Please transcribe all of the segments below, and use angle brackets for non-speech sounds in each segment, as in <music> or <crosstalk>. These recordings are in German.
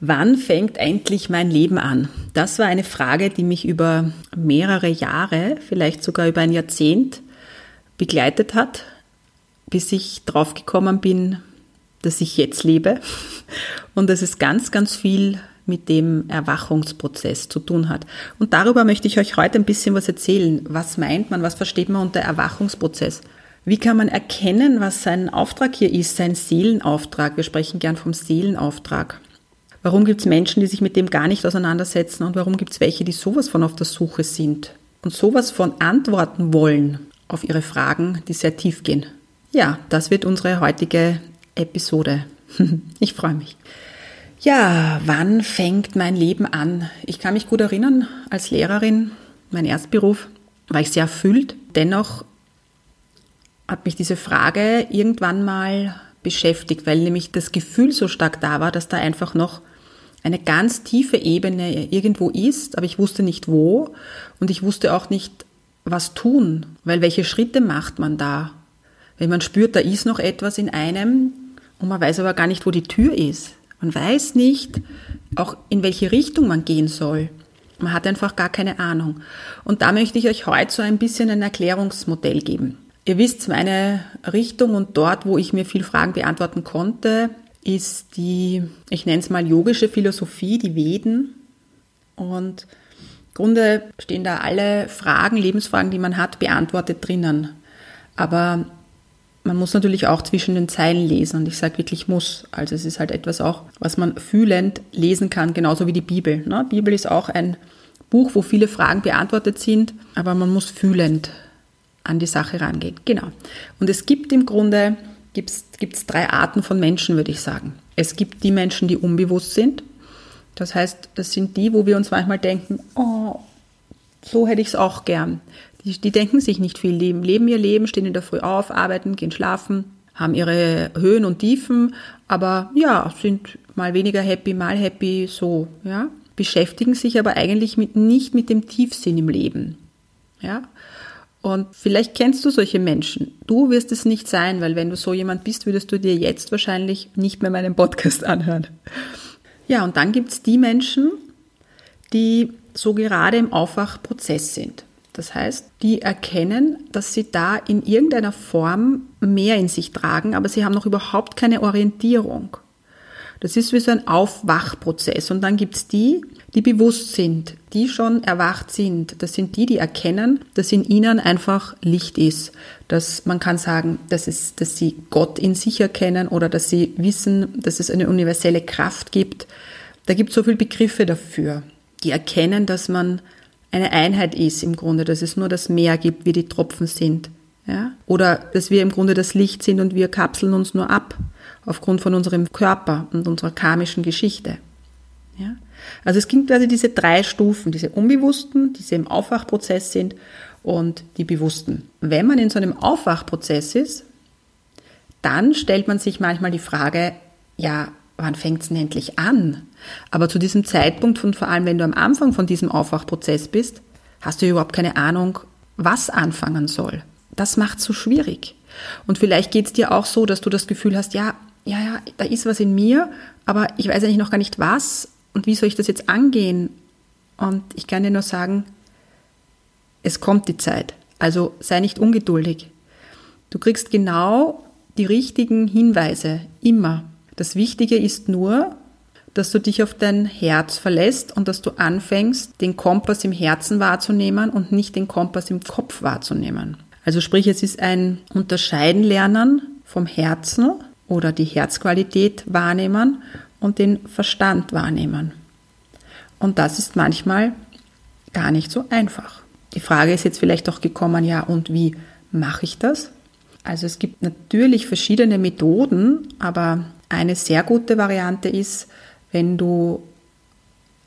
Wann fängt endlich mein Leben an? Das war eine Frage, die mich über mehrere Jahre, vielleicht sogar über ein Jahrzehnt begleitet hat, bis ich draufgekommen bin, dass ich jetzt lebe und dass es ganz, ganz viel mit dem Erwachungsprozess zu tun hat. Und darüber möchte ich euch heute ein bisschen was erzählen. Was meint man, was versteht man unter Erwachungsprozess? Wie kann man erkennen, was sein Auftrag hier ist, sein Seelenauftrag? Wir sprechen gern vom Seelenauftrag. Warum gibt es Menschen, die sich mit dem gar nicht auseinandersetzen und warum gibt es welche, die sowas von auf der Suche sind und sowas von antworten wollen auf ihre Fragen, die sehr tief gehen? Ja, das wird unsere heutige Episode. <laughs> ich freue mich. Ja, wann fängt mein Leben an? Ich kann mich gut erinnern, als Lehrerin, mein Erstberuf, war ich sehr erfüllt. Dennoch hat mich diese Frage irgendwann mal beschäftigt, weil nämlich das Gefühl so stark da war, dass da einfach noch eine ganz tiefe Ebene irgendwo ist, aber ich wusste nicht wo und ich wusste auch nicht, was tun, weil welche Schritte macht man da? Wenn man spürt, da ist noch etwas in einem und man weiß aber gar nicht, wo die Tür ist. Man weiß nicht auch, in welche Richtung man gehen soll. Man hat einfach gar keine Ahnung. Und da möchte ich euch heute so ein bisschen ein Erklärungsmodell geben. Ihr wisst, meine Richtung und dort, wo ich mir viel Fragen beantworten konnte, ist die, ich nenne es mal yogische Philosophie, die Veden. Und im Grunde stehen da alle Fragen, Lebensfragen, die man hat, beantwortet drinnen. Aber man muss natürlich auch zwischen den Zeilen lesen und ich sage wirklich muss. Also es ist halt etwas auch, was man fühlend lesen kann, genauso wie die Bibel. Ne? Bibel ist auch ein Buch, wo viele Fragen beantwortet sind, aber man muss fühlend an die Sache rangehen. Genau. Und es gibt im Grunde gibt es drei Arten von Menschen, würde ich sagen. Es gibt die Menschen, die unbewusst sind. Das heißt, das sind die, wo wir uns manchmal denken, oh, so hätte ich es auch gern. Die, die denken sich nicht viel, leben, leben ihr Leben, stehen in der Früh auf, arbeiten, gehen schlafen, haben ihre Höhen und Tiefen, aber ja, sind mal weniger happy, mal happy, so, ja. Beschäftigen sich aber eigentlich mit, nicht mit dem Tiefsinn im Leben. Ja, und vielleicht kennst du solche Menschen. Du wirst es nicht sein, weil wenn du so jemand bist, würdest du dir jetzt wahrscheinlich nicht mehr meinen Podcast anhören. Ja, und dann gibt es die Menschen, die so gerade im Aufwachprozess sind. Das heißt, die erkennen, dass sie da in irgendeiner Form mehr in sich tragen, aber sie haben noch überhaupt keine Orientierung. Das ist wie so ein Aufwachprozess. Und dann gibt es die, die bewusst sind, die schon erwacht sind. Das sind die, die erkennen, dass in ihnen einfach Licht ist. Dass man kann sagen, dass, es, dass sie Gott in sich erkennen oder dass sie wissen, dass es eine universelle Kraft gibt. Da gibt es so viele Begriffe dafür. Die erkennen, dass man eine Einheit ist im Grunde, dass es nur das Meer gibt, wie die Tropfen sind. Ja? Oder dass wir im Grunde das Licht sind und wir kapseln uns nur ab aufgrund von unserem Körper und unserer karmischen Geschichte. Ja? Also es gibt also diese drei Stufen, diese Unbewussten, die im Aufwachprozess sind und die Bewussten. Wenn man in so einem Aufwachprozess ist, dann stellt man sich manchmal die Frage, ja, wann fängt es denn endlich an? Aber zu diesem Zeitpunkt und vor allem, wenn du am Anfang von diesem Aufwachprozess bist, hast du überhaupt keine Ahnung, was anfangen soll. Das macht es so schwierig. Und vielleicht geht es dir auch so, dass du das Gefühl hast, ja, ja, ja, da ist was in mir, aber ich weiß eigentlich noch gar nicht was und wie soll ich das jetzt angehen? Und ich kann dir nur sagen, es kommt die Zeit. Also sei nicht ungeduldig. Du kriegst genau die richtigen Hinweise, immer. Das Wichtige ist nur, dass du dich auf dein Herz verlässt und dass du anfängst, den Kompass im Herzen wahrzunehmen und nicht den Kompass im Kopf wahrzunehmen. Also sprich, es ist ein Unterscheiden lernen vom Herzen oder die Herzqualität wahrnehmen und den Verstand wahrnehmen. Und das ist manchmal gar nicht so einfach. Die Frage ist jetzt vielleicht auch gekommen, ja, und wie mache ich das? Also es gibt natürlich verschiedene Methoden, aber eine sehr gute Variante ist, wenn du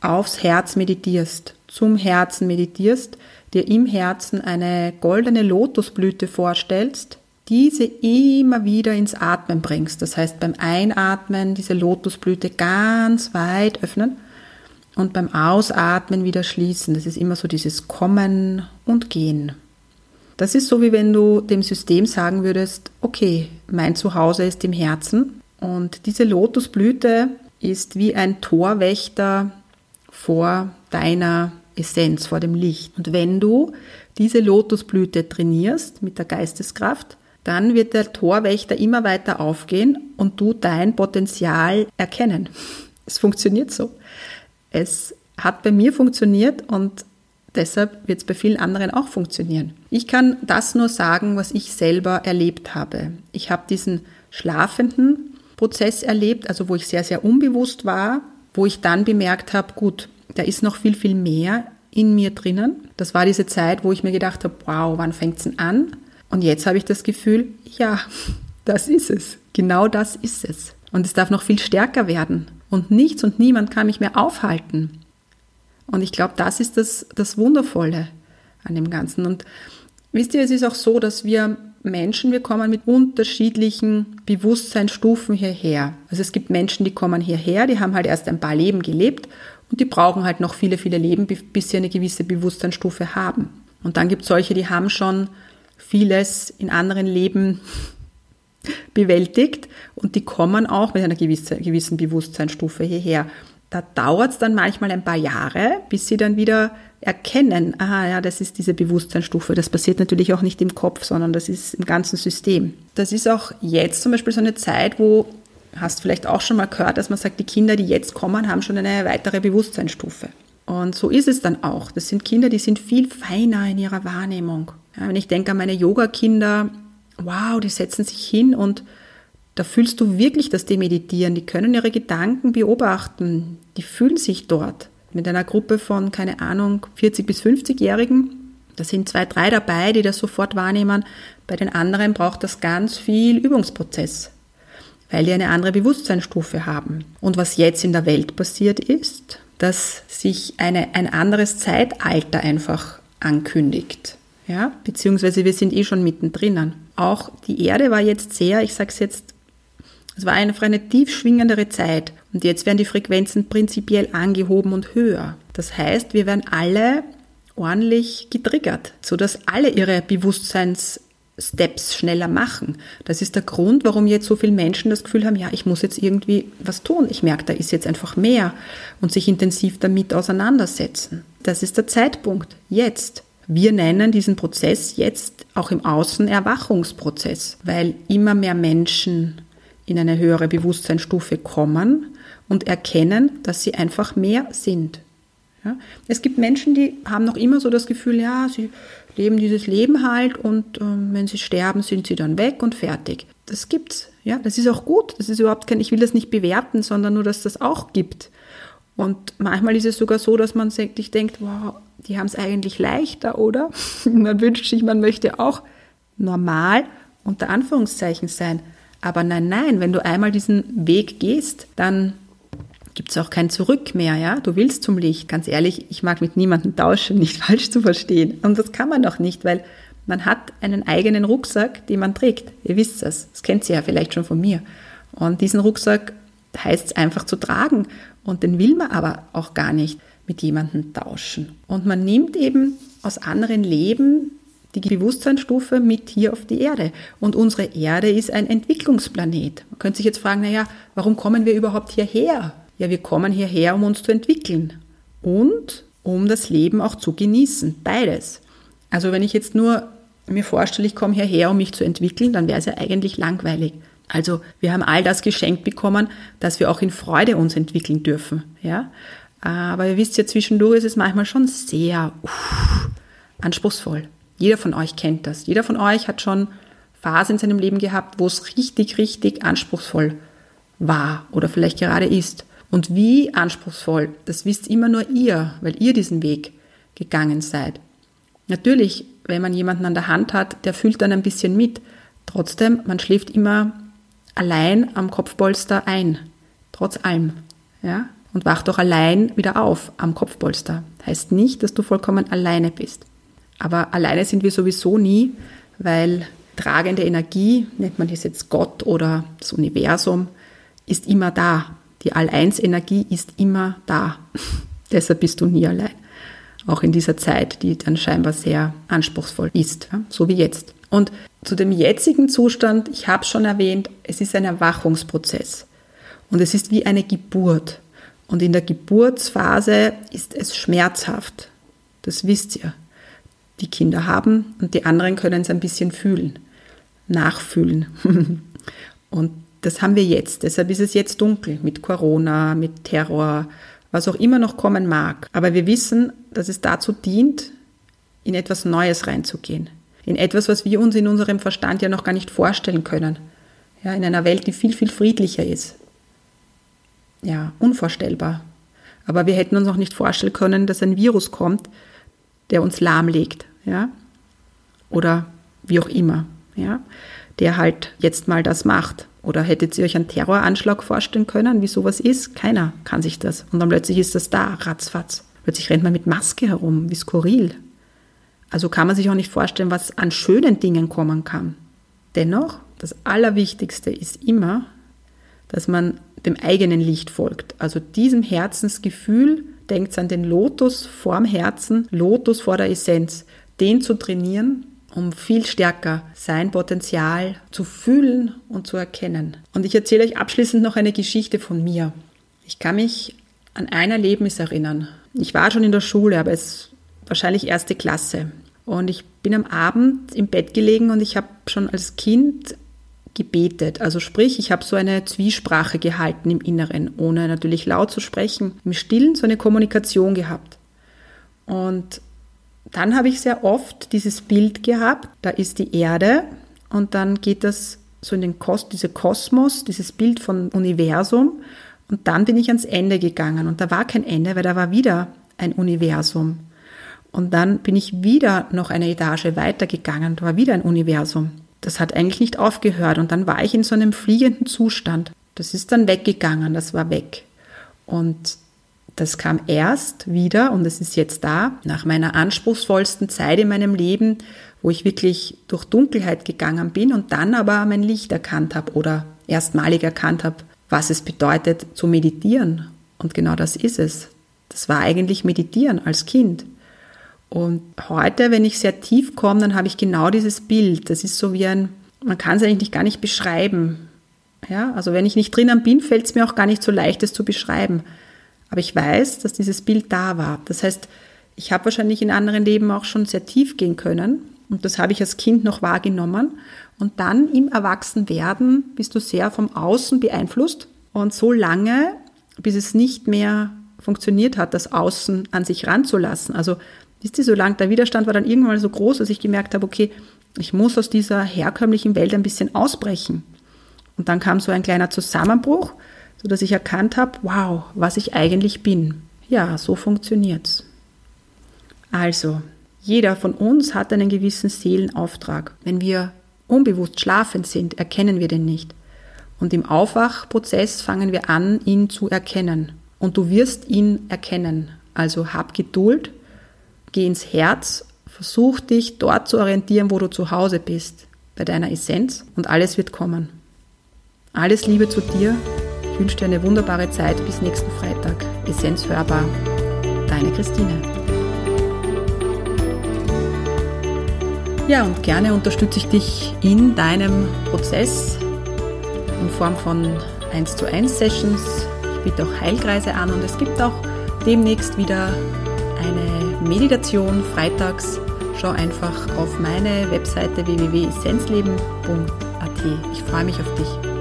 aufs Herz meditierst, zum Herzen meditierst, dir im Herzen eine goldene Lotusblüte vorstellst, diese immer wieder ins Atmen bringst. Das heißt, beim Einatmen diese Lotusblüte ganz weit öffnen und beim Ausatmen wieder schließen. Das ist immer so dieses Kommen und Gehen. Das ist so, wie wenn du dem System sagen würdest, okay, mein Zuhause ist im Herzen und diese Lotusblüte ist wie ein Torwächter vor deiner Essenz, vor dem Licht. Und wenn du diese Lotusblüte trainierst mit der Geisteskraft, dann wird der Torwächter immer weiter aufgehen und du dein Potenzial erkennen. Es funktioniert so. Es hat bei mir funktioniert und deshalb wird es bei vielen anderen auch funktionieren. Ich kann das nur sagen, was ich selber erlebt habe. Ich habe diesen schlafenden Prozess erlebt, also wo ich sehr, sehr unbewusst war, wo ich dann bemerkt habe, gut, da ist noch viel, viel mehr in mir drinnen. Das war diese Zeit, wo ich mir gedacht habe, wow, wann fängt es denn an? Und jetzt habe ich das Gefühl, ja, das ist es. Genau das ist es. Und es darf noch viel stärker werden. Und nichts und niemand kann mich mehr aufhalten. Und ich glaube, das ist das, das Wundervolle an dem Ganzen. Und wisst ihr, es ist auch so, dass wir Menschen, wir kommen mit unterschiedlichen Bewusstseinsstufen hierher. Also es gibt Menschen, die kommen hierher, die haben halt erst ein paar Leben gelebt und die brauchen halt noch viele, viele Leben, bis sie eine gewisse Bewusstseinsstufe haben. Und dann gibt es solche, die haben schon vieles in anderen Leben bewältigt und die kommen auch mit einer gewissen, gewissen Bewusstseinsstufe hierher. Da dauert es dann manchmal ein paar Jahre, bis sie dann wieder erkennen, aha, ja, das ist diese Bewusstseinsstufe. Das passiert natürlich auch nicht im Kopf, sondern das ist im ganzen System. Das ist auch jetzt zum Beispiel so eine Zeit, wo, hast vielleicht auch schon mal gehört, dass man sagt, die Kinder, die jetzt kommen, haben schon eine weitere Bewusstseinsstufe. Und so ist es dann auch. Das sind Kinder, die sind viel feiner in ihrer Wahrnehmung. Ja, wenn ich denke an meine Yoga-Kinder, wow, die setzen sich hin und da fühlst du wirklich, dass die meditieren. Die können ihre Gedanken beobachten. Die fühlen sich dort. Mit einer Gruppe von, keine Ahnung, 40 bis 50-Jährigen. Da sind zwei, drei dabei, die das sofort wahrnehmen. Bei den anderen braucht das ganz viel Übungsprozess, weil die eine andere Bewusstseinsstufe haben. Und was jetzt in der Welt passiert ist, dass sich eine, ein anderes Zeitalter einfach ankündigt ja, beziehungsweise wir sind eh schon mittendrin. Auch die Erde war jetzt sehr, ich sage es jetzt, es war einfach eine tief schwingendere Zeit und jetzt werden die Frequenzen prinzipiell angehoben und höher. Das heißt, wir werden alle ordentlich getriggert, sodass alle ihre Bewusstseinssteps schneller machen. Das ist der Grund, warum jetzt so viele Menschen das Gefühl haben, ja, ich muss jetzt irgendwie was tun. Ich merke, da ist jetzt einfach mehr und sich intensiv damit auseinandersetzen. Das ist der Zeitpunkt, jetzt. Wir nennen diesen Prozess jetzt auch im Außen Erwachungsprozess, weil immer mehr Menschen in eine höhere Bewusstseinsstufe kommen und erkennen, dass sie einfach mehr sind. Ja? Es gibt Menschen, die haben noch immer so das Gefühl, ja, sie leben dieses Leben halt und äh, wenn sie sterben, sind sie dann weg und fertig. Das gibt's. Ja, das ist auch gut. Das ist überhaupt kein, ich will das nicht bewerten, sondern nur, dass das auch gibt. Und manchmal ist es sogar so, dass man sich denkt, wow, die haben es eigentlich leichter, oder? <laughs> man wünscht sich, man möchte auch normal unter Anführungszeichen sein. Aber nein, nein, wenn du einmal diesen Weg gehst, dann gibt es auch kein Zurück mehr, ja? Du willst zum Licht. Ganz ehrlich, ich mag mit niemandem tauschen, <laughs> nicht falsch zu verstehen. Und das kann man auch nicht, weil man hat einen eigenen Rucksack, den man trägt. Ihr wisst das. Das kennt ihr ja vielleicht schon von mir. Und diesen Rucksack heißt es einfach zu tragen. Und den will man aber auch gar nicht mit jemandem tauschen. Und man nimmt eben aus anderen Leben die Bewusstseinsstufe mit hier auf die Erde. Und unsere Erde ist ein Entwicklungsplanet. Man könnte sich jetzt fragen, naja, warum kommen wir überhaupt hierher? Ja, wir kommen hierher, um uns zu entwickeln und um das Leben auch zu genießen. Beides. Also wenn ich jetzt nur mir vorstelle, ich komme hierher, um mich zu entwickeln, dann wäre es ja eigentlich langweilig. Also wir haben all das geschenkt bekommen, dass wir auch in Freude uns entwickeln dürfen. Ja? Aber ihr wisst ja, zwischendurch ist es manchmal schon sehr uff, anspruchsvoll. Jeder von euch kennt das. Jeder von euch hat schon Phasen in seinem Leben gehabt, wo es richtig, richtig anspruchsvoll war oder vielleicht gerade ist. Und wie anspruchsvoll, das wisst immer nur ihr, weil ihr diesen Weg gegangen seid. Natürlich, wenn man jemanden an der Hand hat, der fühlt dann ein bisschen mit. Trotzdem, man schläft immer allein am Kopfpolster ein, trotz allem, ja, und wacht auch allein wieder auf am Kopfpolster. Heißt nicht, dass du vollkommen alleine bist. Aber alleine sind wir sowieso nie, weil tragende Energie, nennt man das jetzt Gott oder das Universum, ist immer da. Die All-Eins-Energie ist immer da. <laughs> Deshalb bist du nie allein. Auch in dieser Zeit, die dann scheinbar sehr anspruchsvoll ist, so wie jetzt. Und zu dem jetzigen Zustand, ich habe schon erwähnt, es ist ein Erwachungsprozess. Und es ist wie eine Geburt. Und in der Geburtsphase ist es schmerzhaft. Das wisst ihr. Die Kinder haben und die anderen können es ein bisschen fühlen, nachfühlen. <laughs> und das haben wir jetzt. Deshalb ist es jetzt dunkel mit Corona, mit Terror, was auch immer noch kommen mag. Aber wir wissen, dass es dazu dient, in etwas Neues reinzugehen. In etwas, was wir uns in unserem Verstand ja noch gar nicht vorstellen können. Ja, in einer Welt, die viel, viel friedlicher ist. Ja, unvorstellbar. Aber wir hätten uns auch nicht vorstellen können, dass ein Virus kommt, der uns lahmlegt. Ja? Oder wie auch immer. Ja? Der halt jetzt mal das macht. Oder hättet ihr euch einen Terroranschlag vorstellen können, wie sowas ist? Keiner kann sich das. Und dann plötzlich ist das da, ratzfatz. Plötzlich rennt man mit Maske herum, wie skurril. Also kann man sich auch nicht vorstellen, was an schönen Dingen kommen kann. Dennoch, das Allerwichtigste ist immer, dass man dem eigenen Licht folgt. Also diesem Herzensgefühl, denkt an den Lotus vorm Herzen, Lotus vor der Essenz, den zu trainieren um viel stärker sein Potenzial zu fühlen und zu erkennen. Und ich erzähle euch abschließend noch eine Geschichte von mir. Ich kann mich an ein Erlebnis erinnern. Ich war schon in der Schule, aber es wahrscheinlich erste Klasse. Und ich bin am Abend im Bett gelegen und ich habe schon als Kind gebetet. Also sprich, ich habe so eine Zwiesprache gehalten im Inneren, ohne natürlich laut zu sprechen, im Stillen so eine Kommunikation gehabt. Und dann habe ich sehr oft dieses Bild gehabt, da ist die Erde und dann geht das so in den Kos diese Kosmos, dieses Bild von Universum und dann bin ich ans Ende gegangen und da war kein Ende, weil da war wieder ein Universum. Und dann bin ich wieder noch eine Etage weitergegangen, da war wieder ein Universum. Das hat eigentlich nicht aufgehört und dann war ich in so einem fliegenden Zustand. Das ist dann weggegangen, das war weg. Und das kam erst wieder, und es ist jetzt da, nach meiner anspruchsvollsten Zeit in meinem Leben, wo ich wirklich durch Dunkelheit gegangen bin und dann aber mein Licht erkannt habe oder erstmalig erkannt habe, was es bedeutet zu meditieren. Und genau das ist es. Das war eigentlich Meditieren als Kind. Und heute, wenn ich sehr tief komme, dann habe ich genau dieses Bild. Das ist so wie ein, man kann es eigentlich gar nicht beschreiben. Ja, also wenn ich nicht drinnen bin, fällt es mir auch gar nicht so leicht, es zu beschreiben. Aber ich weiß, dass dieses Bild da war. Das heißt, ich habe wahrscheinlich in anderen Leben auch schon sehr tief gehen können. Und das habe ich als Kind noch wahrgenommen. Und dann im Erwachsenwerden bist du sehr vom Außen beeinflusst. Und so lange, bis es nicht mehr funktioniert hat, das Außen an sich ranzulassen. Also, wisst ihr, so lang der Widerstand war dann irgendwann so groß, dass ich gemerkt habe, okay, ich muss aus dieser herkömmlichen Welt ein bisschen ausbrechen. Und dann kam so ein kleiner Zusammenbruch so dass ich erkannt habe, wow, was ich eigentlich bin. Ja, so funktioniert's. Also, jeder von uns hat einen gewissen Seelenauftrag. Wenn wir unbewusst schlafend sind, erkennen wir den nicht. Und im Aufwachprozess fangen wir an, ihn zu erkennen. Und du wirst ihn erkennen. Also hab Geduld, geh ins Herz, versuch dich dort zu orientieren, wo du zu Hause bist, bei deiner Essenz und alles wird kommen. Alles Liebe zu dir wünsche dir eine wunderbare Zeit bis nächsten Freitag. Essenz hörbar. Deine Christine. Ja, und gerne unterstütze ich dich in deinem Prozess in Form von 1 zu 1 Sessions. Ich biete auch Heilkreise an und es gibt auch demnächst wieder eine Meditation freitags. Schau einfach auf meine Webseite www.essenzleben.at. Ich freue mich auf dich.